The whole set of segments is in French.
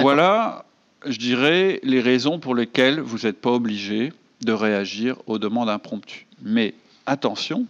Voilà, je dirais, les raisons pour lesquelles vous n'êtes pas obligé de réagir aux demandes impromptues. Mais attention,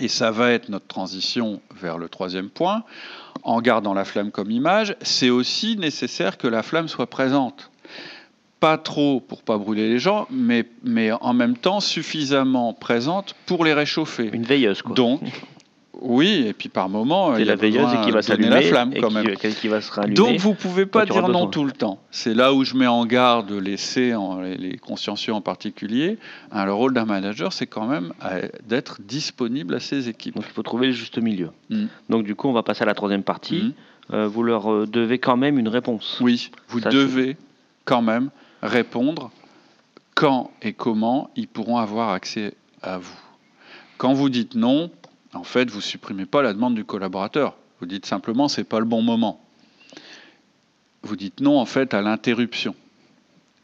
et ça va être notre transition vers le troisième point, en gardant la flamme comme image, c'est aussi nécessaire que la flamme soit présente. Pas trop pour pas brûler les gens, mais, mais en même temps suffisamment présente pour les réchauffer. Une veilleuse, quoi. Donc, oui, et puis par moment, il y a la veilleuse qui va s'allumer la flamme et quand même. qui- qui va se rallumer. Donc vous pouvez pas dire non tout le temps. C'est là où je mets en garde l'essai, les, les consciencieux en particulier. Hein, le rôle d'un manager, c'est quand même euh, d'être disponible à ses équipes. Donc il faut trouver le juste milieu. Mm. Donc du coup, on va passer à la troisième partie. Mhm. Euh, vous leur euh, devez quand même une réponse. Oui, vous Ça, devez quand même répondre quand et comment ils pourront avoir accès à vous. Quand vous dites non, en fait, vous supprimez pas la demande du collaborateur. Vous dites simplement c'est pas le bon moment. Vous dites non en fait à l'interruption.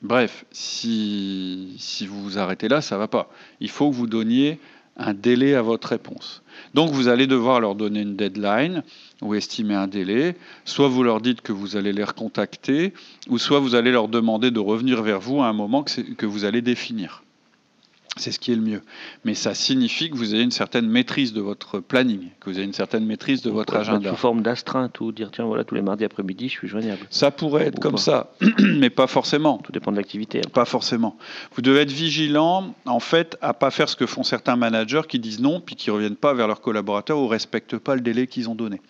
Bref, si, vous vous arrêtez là, ça va pas. Il faut que vous donniez un délai à votre réponse. Donc vous allez devoir leur donner une deadline ou estimer un délai. Soit vous leur dites que vous allez les recontacter, ou soit vous allez leur demander de revenir vers vous à un moment que vous allez définir. C'est ce qui est le mieux. Mais ça signifie que vous ayez une certaine maîtrise de votre planning, que vous ayez une certaine maîtrise de votre agenda. Sous forme d'astreinte ou dire tiens voilà tous les mardis après-midi je suis joignable. Ça pourrait être Ou comme pas. ça, mais pas forcément. Tout dépend de l'activité. hein. Pas forcément. Vous devez être vigilant, en fait, à pas faire ce que font certains managers qui disent non, puis qui reviennent pas vers leurs collaborateurs ou respectent pas le délai qu'ils ont donné.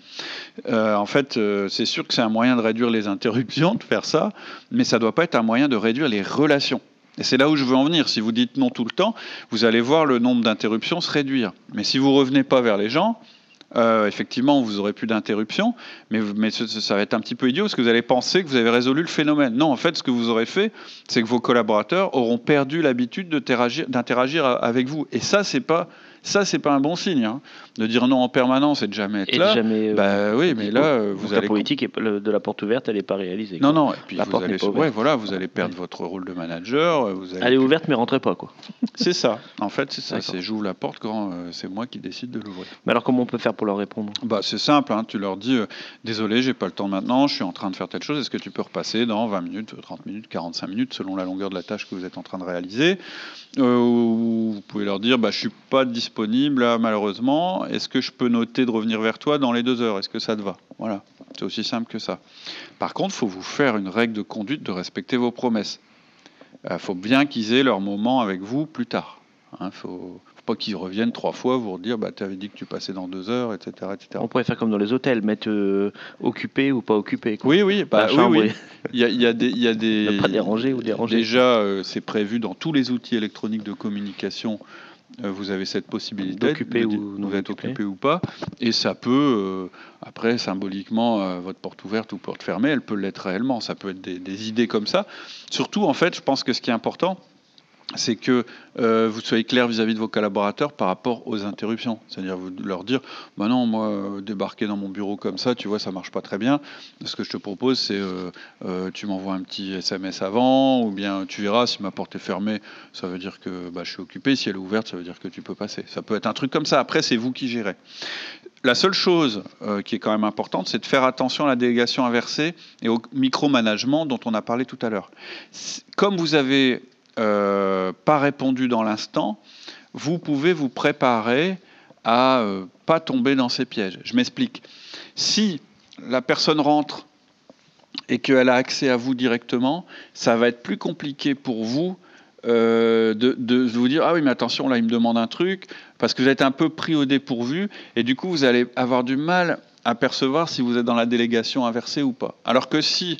Euh, en fait, euh, c'est sûr que c'est un moyen de réduire les interruptions, de faire ça, mais ça doit pas être un moyen de réduire les relations. Et c'est là où je veux en venir. Si vous dites non tout le temps, vous allez voir le nombre d'interruptions se réduire. Mais si vous revenez pas vers les gens, euh, effectivement, vous aurez plus d'interruptions, mais, ça va être un petit peu idiot parce que vous allez penser que vous avez résolu le phénomène. Non, en fait, ce que vous aurez fait, c'est que vos collaborateurs auront perdu l'habitude de teragir- d'interagir a- avec vous. Et ça, c'est pas ça, c'est pas un bon signe. hein. De dire non en permanence et de jamais être Et là. jamais. euh, Bah oui, mais là, donc vous la allez politique est- le- de la porte ouverte, elle n'est pas réalisée. non, quoi. non. Et puis La vous porte allez, pas ouais, voilà, vous allez perdre votre rôle de manager. euh, Vous allez Elle est ouverte mais rentrez pas quoi. C'est ça. En fait, c'est ça. C'est j'ouvre la porte quand euh, c'est moi qui décide de l'ouvrir. Mais alors comment on peut faire pour leur répondre? Bah, c'est simple, hein, tu leur dis euh, désolé, j'ai pas le temps maintenant, je suis en train de faire telle chose, est-ce que tu peux repasser dans 20 minutes, 30 minutes, 45 minutes, selon la longueur de la tâche que vous êtes en train de réaliser? Euh, ou Vous pouvez leur dire bah, je suis pas disponible là, malheureusement, est-ce que je peux noter de revenir vers toi dans les deux heures? Est-ce que ça te va? Voilà, c'est aussi simple que ça. Par contre, il faut vous faire une règle de conduite de respecter vos promesses. Il faut bien qu'ils aient leur moment avec vous plus tard. Il faut, faut pas qu'ils reviennent trois fois vous dire bah, tu avais dit que tu passais dans deux heures, etc. etc. On pourrait faire comme dans les hôtels, mettre euh, occupé ou pas occupé. quoi. Oui, oui, bah, oui, oui. Il y a, il y a des, il y a des Ne pas déranger ou déranger. Déjà, euh, c'est prévu dans tous les outils électroniques de communication. Euh, vous avez cette possibilité D'occuper de ou vous non êtes occupé. occupé ou pas, et ça peut euh, après symboliquement euh, votre porte ouverte ou porte fermée, elle peut l'être réellement. Ça peut être des, des idées comme ça. Surtout, en fait, je pense que ce qui est important, c'est que euh, vous soyez clair vis-à-vis de vos collaborateurs par rapport aux interruptions. C'est-à-dire vous leur dire, bah non, moi, euh, débarquer dans mon bureau comme ça, tu vois, ça marche pas très bien. Ce que je te propose, c'est euh, tu m'envoies un petit SMS avant, ou bien tu verras si ma porte est fermée, ça veut dire que bah, je suis occupé. Si elle est ouverte, ça veut dire que tu peux passer. Ça peut être un truc comme ça. Après, c'est vous qui gérez. La seule chose qui est quand même importante, c'est de faire attention à la délégation inversée et au micromanagement dont on a parlé tout à l'heure. Comme vous avez euh, pas répondu dans l'instant, vous pouvez vous préparer à euh, pas tomber dans ces pièges. Je m'explique. Si la personne rentre et qu'elle a accès à vous directement, ça va être plus compliqué pour vous euh, de, vous dire ah oui mais attention là il me demande un truc parce que vous êtes un peu pris au dépourvu et du coup vous allez avoir du mal apercevoir si vous êtes dans la délégation inversée ou pas. Alors que si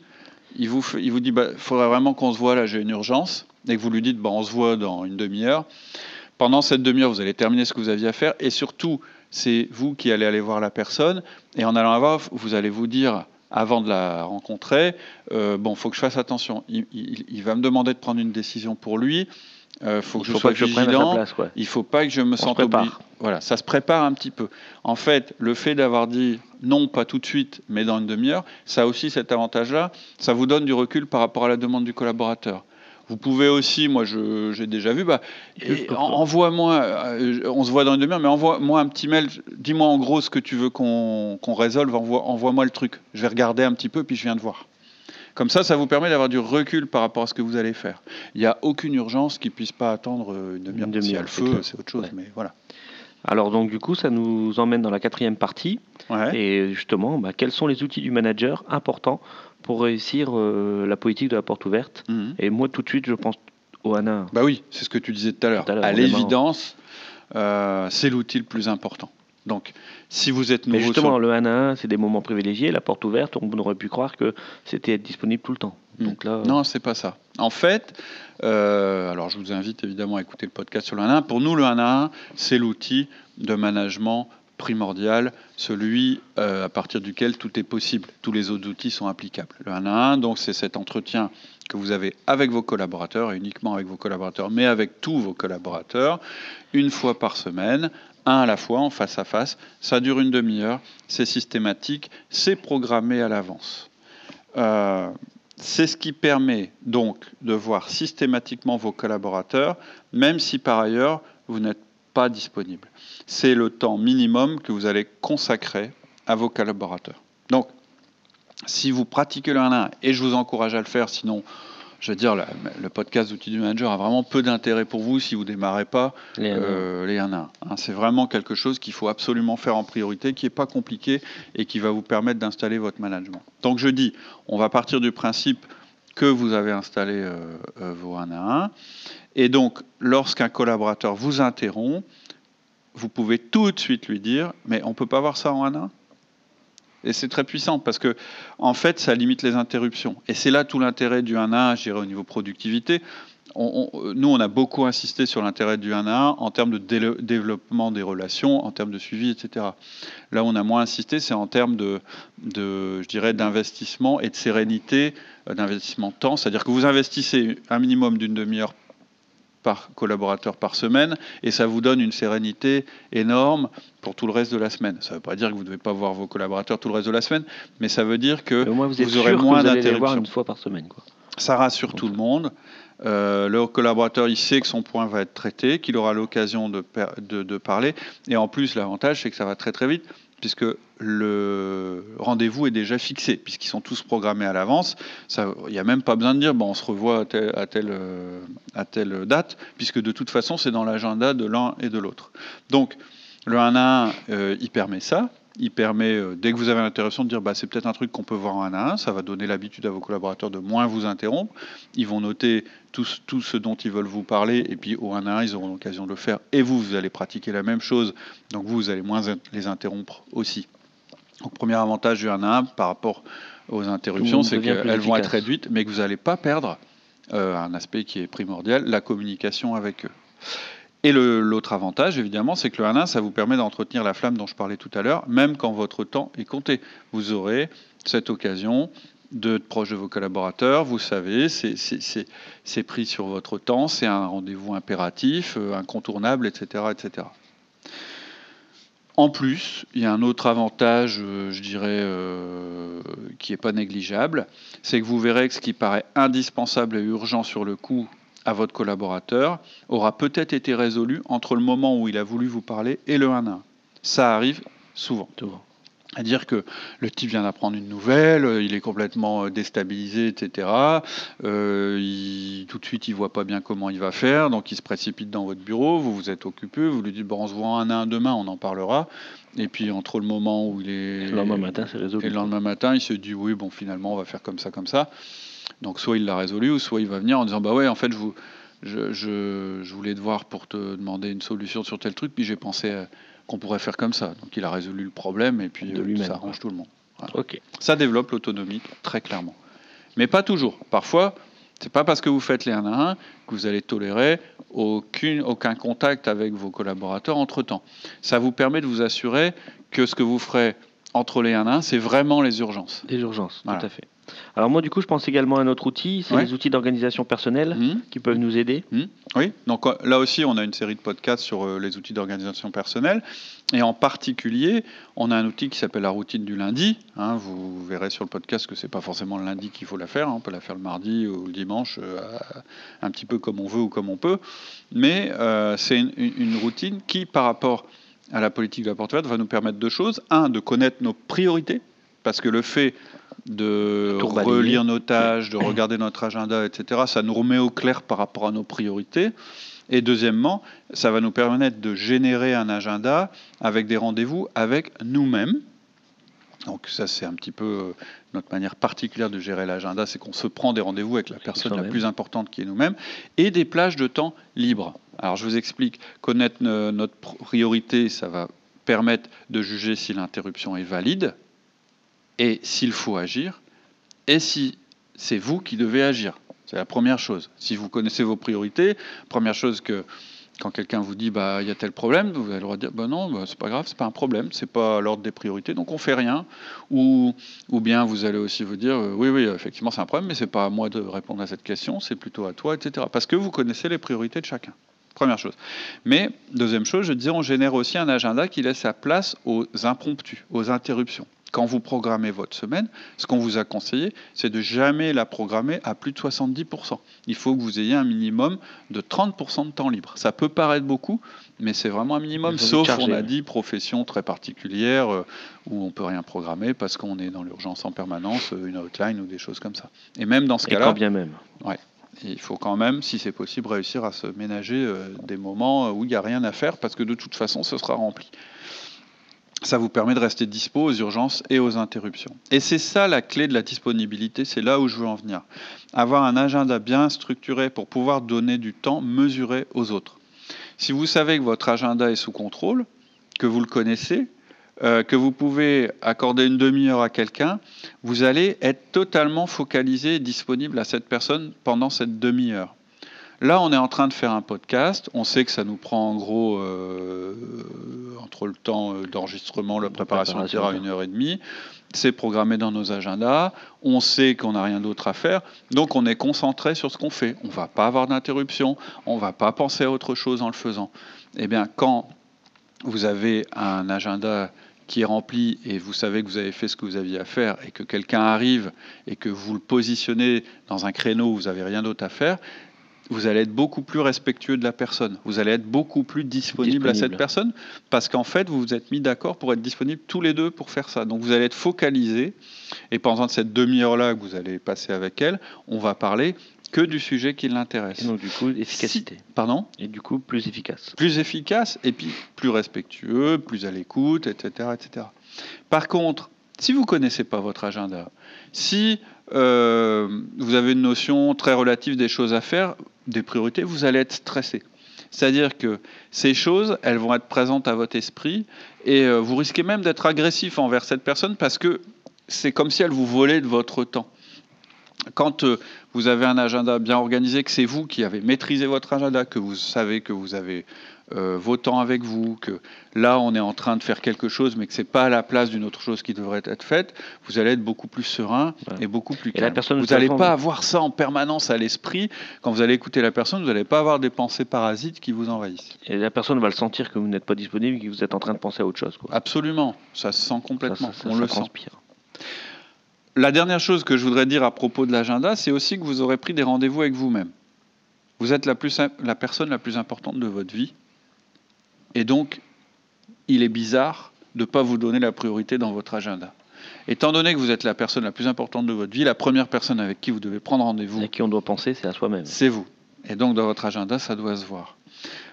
il vous, il vous dit, il bah, faudrait vraiment qu'on se voit, là j'ai une urgence, et que vous lui dites, bah, on se voit dans une demi-heure, pendant cette demi-heure, vous allez terminer ce que vous aviez à faire, et surtout, c'est vous qui allez aller voir la personne, et en allant la voir, vous allez vous dire, avant de la rencontrer, euh, bon, faut que je fasse attention. Il, va me demander de prendre une décision pour lui. Euh, faut que je sois vigilant. Il faut pas que je me sente obligé. Voilà, ça se prépare un petit peu. En fait, le fait d'avoir dit non, pas tout de suite, mais dans une demi-heure, ça a aussi cet avantage-là. Ça vous donne du recul par rapport à la demande du collaborateur. Vous pouvez aussi, moi j'ai déjà vu, bah, envoie-moi, euh, on se voit dans une demi-heure, mais envoie-moi un petit mail, dis-moi en gros ce que tu veux qu'on résolve, envoie-moi le truc. Je vais regarder un petit peu, puis je viens de voir. Comme ça, ça vous permet d'avoir du recul par rapport à ce que vous allez faire. Il n'y a aucune urgence qui puisse pas attendre une demi-heure. Demi y a le feu, c'est autre chose, mais voilà. Alors donc du coup, ça nous emmène dans la quatrième partie. Et justement, bah, quels sont les outils du manager importants pour réussir euh, la politique de la porte ouverte? Mhm. Et moi, tout de suite, je pense au HANA. Bah oui, c'est ce que tu disais tout à l'heure. À l'évidence, euh, c'est l'outil le plus important. Donc, si vous êtes nouveau. Mais justement, le 1 à 1, c'est des moments privilégiés. La porte ouverte, on aurait pu croire que c'était être disponible tout le temps. Hmm. Donc là... Non, c'est pas ça. En fait, euh, alors je vous invite évidemment à écouter le podcast sur le 1 à 1. Pour nous, le 1 à 1, c'est l'outil de management primordial, celui euh, à partir duquel tout est possible. Tous les autres outils sont applicables. Le 1 à 1, donc, c'est cet entretien que vous avez avec vos collaborateurs, et uniquement avec vos collaborateurs, mais avec tous vos collaborateurs, une fois par semaine, un à la fois, en face à face. Ça dure une demi-heure, c'est systématique, c'est programmé à l'avance. Euh, c'est ce qui permet donc de voir systématiquement vos collaborateurs, même si par ailleurs vous n'êtes pas disponible. C'est le temps minimum que vous allez consacrer à vos collaborateurs. Donc, si vous pratiquez le 1 1, et je vous encourage à le faire, sinon je veux dire, le podcast d'outils du manager a vraiment peu d'intérêt pour vous si vous ne démarrez pas les 1 euh, les 1 1. Hein, c'est vraiment quelque chose qu'il faut absolument faire en priorité, qui n'est pas compliqué et qui va vous permettre d'installer votre management. Donc je dis, on va partir du principe que vous avez installé euh, euh, vos 1 à 1. Et donc, lorsqu'un collaborateur vous interrompt, vous pouvez tout de suite lui dire, mais on ne peut pas voir ça en 1 à 1 et c'est très puissant parce que, en fait, ça limite les interruptions. Et c'est là tout l'intérêt du 1 à 1, je dirais, au niveau productivité. nous, on a beaucoup insisté sur l'intérêt du 1 à 1 en termes de développement des relations, en termes de suivi, etc. Là où on a moins insisté, c'est en termes de, je dirais, d'investissement et de sérénité, euh, d'investissement temps. C'est-à-dire que vous investissez un minimum d'une demi-heure par collaborateur par semaine, et ça vous donne une sérénité énorme pour tout le reste de la semaine. Ça ne veut pas dire que vous ne devez pas voir vos collaborateurs tout le reste de la semaine, mais ça veut dire que vous, aurez moins d'interruptions. une fois par semaine. Quoi. Ça rassure tout le monde. Euh, le collaborateur, il sait que son point va être traité, qu'il aura l'occasion de, de, de, parler. Et en plus, l'avantage, c'est que ça va très très vite puisque le rendez-vous est déjà fixé, puisqu'ils sont tous programmés à l'avance. Il n'y a même pas besoin de dire bon, on se revoit à telle, à telle, date, puisque de toute façon, c'est dans l'agenda de l'un et de l'autre. Donc, le 1 à 1, euh, il permet ça. Il permet, euh, dès que vous avez l'interruption, de dire bah, c'est peut-être un truc qu'on peut voir en 1 à 1. Ça va donner l'habitude à vos collaborateurs de moins vous interrompre. Ils vont noter tout, tout, ce dont ils veulent vous parler. Et puis au 1 à 1, ils auront l'occasion de le faire. Et vous, vous allez pratiquer la même chose. Donc vous, vous allez moins les interrompre aussi. Donc premier avantage du 1 à 1 par rapport aux interruptions, c'est qu'elles vont être réduites, mais que vous n'allez pas perdre euh, un aspect qui est primordial, la communication avec eux. Et l'autre avantage, évidemment, c'est que le 1-1, ça vous permet d'entretenir la flamme dont je parlais tout à l'heure, même quand votre temps est compté. Vous aurez cette occasion de proche de vos collaborateurs, vous savez, c'est pris sur votre temps, c'est un rendez-vous impératif, euh, incontournable, etc., etc. En plus, il y a un autre avantage, euh, je dirais, euh, qui n'est pas négligeable, c'est que vous verrez que ce qui paraît indispensable et urgent sur le coup à votre collaborateur aura peut-être été résolu entre le moment où il a voulu vous parler et le 1 1. Ça arrive souvent. C'est-à-dire que le type vient d'apprendre une nouvelle, il est complètement euh, déstabilisé, etc. Euh, il, tout de suite, il voit pas bien comment il va faire, donc il se précipite dans votre bureau, vous vous êtes occupé, vous lui dites bon, on se voit un à un demain, on en parlera. Et puis entre le moment où il est... Le lendemain matin, c'est résolu. Et le lendemain matin, il se dit oui, bon, finalement, on va faire comme ça, comme ça. Donc soit il l'a résolu, ou soit il va venir en disant bah ouais, en fait, je, je, je, voulais te voir pour te demander une solution sur tel truc, puis j'ai pensé qu'on pourrait faire comme ça. Donc il a résolu le problème et puis de ça arrange tout le monde. Ça développe l'autonomie très clairement. Mais pas toujours. Parfois, c'est pas parce que vous faites les 1 à 1 que vous allez tolérer aucune, aucun contact avec vos collaborateurs entre-temps. Ça vous permet de vous assurer que ce que vous ferez entre les 1 à 1, c'est vraiment les urgences. Les urgences, tout à fait. Alors moi, du coup, je pense également à un autre outil, c'est les outils d'organisation personnelle mmh. qui peuvent nous aider. Mmh. Oui, donc euh, là aussi, on a une série de podcasts sur euh, les outils d'organisation personnelle. Et en particulier, on a un outil qui s'appelle la routine du lundi. Hein. vous verrez sur le podcast que ce n'est pas forcément le lundi qu'il faut la faire. Hein. on peut la faire le mardi ou le dimanche, euh, un petit peu comme on veut ou comme on peut. Mais c'est une, routine qui, par rapport à la politique de la porte va nous permettre deux choses. Un, de connaître nos priorités, parce que le fait de relire nos tâches, de regarder notre agenda, etc., ça nous remet au clair par rapport à nos priorités. Et deuxièmement, ça va nous permettre de générer un agenda avec des rendez-vous avec nous-mêmes. Donc ça, c'est un petit peu euh, notre manière particulière de gérer l'agenda, c'est qu'on se prend des rendez-vous avec la personne la plus importante qui est nous-mêmes, et des plages de temps libres. Alors je vous explique, connaître notre priorité, ça va permettre de juger si l'interruption est valide, et s'il faut agir, et si c'est vous qui devez agir. C'est la première chose. Si vous connaissez vos priorités, première chose que quand quelqu'un vous dit bah il y a tel problème, vous allez le dire bah non, bah, c'est pas grave, c'est pas un problème, c'est pas l'ordre des priorités, donc on fait rien. Ou, ou bien vous allez aussi vous dire euh, oui oui effectivement c'est un problème, mais c'est pas à moi de répondre à cette question, c'est plutôt à toi, etc. Parce que vous connaissez les priorités de chacun. Première chose. Mais deuxième chose, je disais, on génère aussi un agenda qui laisse sa place aux impromptus, aux interruptions quand vous programmez votre semaine, ce qu'on vous a conseillé, c'est de jamais la programmer à plus de 70%. Il faut que vous ayez un minimum de 30% de temps libre. Ça peut paraître beaucoup, mais c'est vraiment un minimum, sauf, on a dit, profession très particulière euh, où on peut rien programmer parce qu'on est dans l'urgence en permanence, euh, une outline ou des choses comme ça. Et même dans ce cas-là... bien même. Ouais. Il faut quand même, si c'est possible, réussir à se ménager euh, des moments où il n'y a rien à faire parce que de toute façon, ce sera rempli ça vous permet de rester dispo aux urgences et aux interruptions. Et c'est ça la clé de la disponibilité, c'est là où je veux en venir. Avoir un agenda bien structuré pour pouvoir donner du temps mesuré aux autres. Si vous savez que votre agenda est sous contrôle, que vous le connaissez, euh, que vous pouvez accorder une demi-heure à quelqu'un, vous allez être totalement focalisé et disponible à cette personne pendant cette demi-heure. Là, on est en train de faire un podcast. On sait que ça nous prend en gros euh, entre le temps euh, d'enregistrement, la préparation, etc., une heure et demie. C'est programmé dans nos agendas. On sait qu'on n'a rien d'autre à faire. Donc, on est concentré sur ce qu'on fait. On ne va pas avoir d'interruption. On ne va pas penser à autre chose en le faisant. Eh bien, quand vous avez un agenda qui est rempli et vous savez que vous avez fait ce que vous aviez à faire et que quelqu'un arrive et que vous le positionnez dans un créneau où vous n'avez rien d'autre à faire, vous allez être beaucoup plus respectueux de la personne. Vous allez être beaucoup plus disponible, à cette personne parce qu'en fait, vous vous êtes mis d'accord pour être disponible tous les deux pour faire ça. Donc vous allez être focalisé et pendant cette demi-heure-là que vous allez passer avec elle, on va parler que du sujet qui l'intéresse. donc du coup, efficacité. Pardon? Et du coup, plus efficace. Plus efficace et puis plus respectueux, plus à l'écoute, etc., etc. Par contre, si vous ne connaissez pas votre agenda, si euh, vous avez une notion très relative des choses à faire, des priorités, vous allez être stressé. C'est-à-dire que ces choses, elles vont être présentes à votre esprit et euh, vous risquez même d'être agressif envers cette personne parce que c'est comme si elle vous volait de votre temps. Quand euh, vous avez un agenda bien organisé, que c'est vous qui avez maîtrisé votre agenda, que vous savez que vous avez euh, vos temps avec vous, que là on est en train de faire quelque chose, mais que c'est pas à la place d'une autre chose qui devrait être faite, vous allez être beaucoup plus serein et beaucoup plus calme. vous n'allez pas avoir ça en permanence à l'esprit. Quand vous allez écouter la personne, vous n'allez pas avoir des pensées parasites qui vous envahissent. Et la personne va le sentir que vous n'êtes pas disponible, que vous êtes en train de penser à autre chose. Absolument, ça se sent complètement. on le transpire. La dernière chose que je voudrais dire à propos de l'agenda, c'est aussi que vous aurez pris des rendez-vous avec vous-même. Vous êtes la, plus, la personne la plus importante de votre vie et donc, il est bizarre de ne pas vous donner la priorité dans votre agenda. Étant donné que vous êtes la personne la plus importante de votre vie, la première personne avec qui vous devez prendre rendez-vous. À qui on doit penser, c'est à soi-même. C'est vous. Et donc, dans votre agenda, ça doit se voir.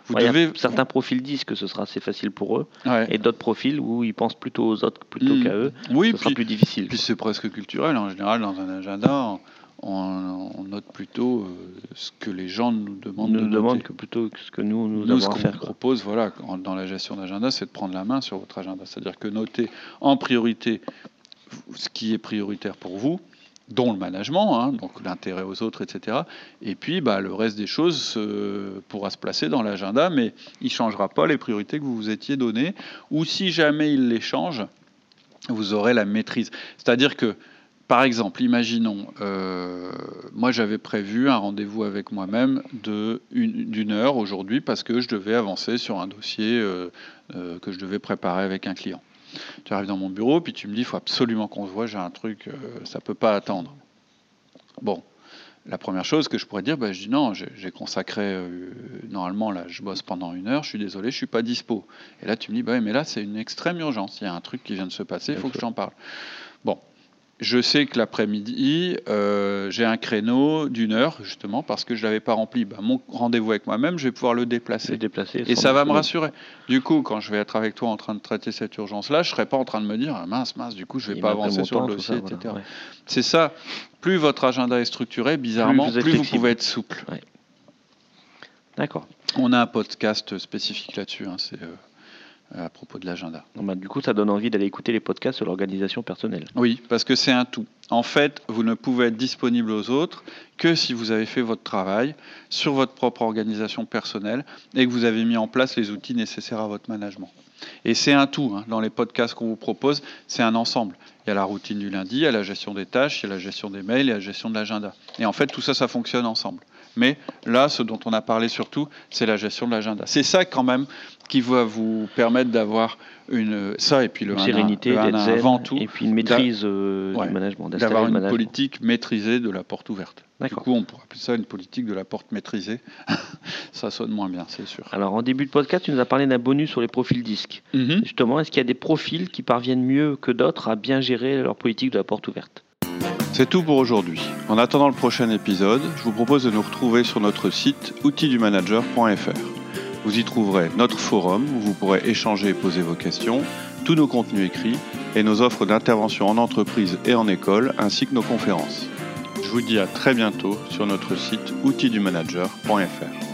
Vous devez... Certains profils disent que ce sera assez facile pour eux, et d'autres profils où ils pensent plutôt aux autres plutôt hmm. qu'à eux. Oui, ce sera plus difficile. Puis c'est presque culturel. En général, dans un agenda, on, note plutôt euh, ce que les gens nous demandent. Nous demandent que plutôt ce que nous nous, nous ce qu'on propose, voilà, dans la gestion d'agenda, c'est de prendre la main sur votre agenda. C'est-à-dire que noter en priorité ce qui est prioritaire pour vous, dont le management, hein, donc l'intérêt aux autres, etc. Et puis, bah, le reste des choses pourra se placer dans l'agenda, mais il ne changera pas les priorités que vous vous étiez données. Ou si jamais il les change, vous aurez la maîtrise. C'est-à-dire que par exemple, imaginons, euh, moi j'avais prévu un rendez-vous avec moi-même d'une heure aujourd'hui parce que je devais avancer sur un dossier euh, euh, que je devais préparer avec un client. Tu arrives dans mon bureau, puis tu me dis, il faut absolument qu'on se voit, j'ai un truc, ça ne peut pas attendre. Bon, la première chose que je pourrais dire, ben, je dis non, j'ai consacré, normalement là, je bosse pendant une heure, je suis désolé, je ne suis pas dispo. Et là, tu me dis, bah, mais là, c'est une extrême urgence, il y a un truc qui vient de se passer, il faut que je t'en parle. Bon, je sais que l'après-midi, euh, j'ai un créneau d'une heure, justement, parce que je ne l'avais pas rempli. Ben, mon rendez-vous avec moi-même, je vais pouvoir le déplacer. déplacer et ça va me rassurer. Du coup, quand je vais être avec toi en train de traiter cette urgence-là, je ne serai pas en train de me dire, ah, mince, mince, du coup, je ne vais pas avancer sur le dossier, etc. C'est ça. Plus votre agenda est structuré, bizarrement, plus, vous, pouvez être souple. D'accord. On a un podcast spécifique là-dessus. Hein, c'est... Euh, à propos de l'agenda. Bah, du coup, ça donne envie d'aller écouter les podcasts sur l'organisation personnelle. Oui, parce que c'est un tout. En fait, vous ne pouvez être disponible aux autres que si vous avez fait votre travail sur votre propre organisation personnelle et que vous avez mis en place les outils nécessaires à votre management. Et c'est un tout. Hein. Dans les podcasts qu'on vous propose, c'est un ensemble. Il y a la routine du lundi, il y a la gestion des tâches, il y a la gestion des mails, il y a la gestion de l'agenda. Et en fait, tout ça, ça fonctionne ensemble. Mais là, ce dont on a parlé surtout, c'est la gestion de l'agenda. C'est ça quand même qui va vous permettre d'avoir une ça et puis le sérénité, avant tout, et puis une maîtrise euh, du management, d'avoir une politique maîtrisée de la porte ouverte. Du coup, on pourrait appeler ça une politique de la porte maîtrisée. ça sonne moins bien, c'est sûr. Alors, en début de podcast, tu nous as parlé d'un bonus sur les profils disques. Mhm. Justement, est-ce qu'il y a des profils qui parviennent mieux que d'autres à bien gérer leur politique de la porte ouverte? C'est tout pour aujourd'hui. En attendant le prochain épisode, je vous propose de nous retrouver sur notre site outildumanager.fr. Vous y trouverez notre forum où vous pourrez échanger et poser vos questions, tous nos contenus écrits et nos offres d'intervention en entreprise et en école, ainsi que nos conférences. Je vous dis à très bientôt sur notre site outildumanager.fr.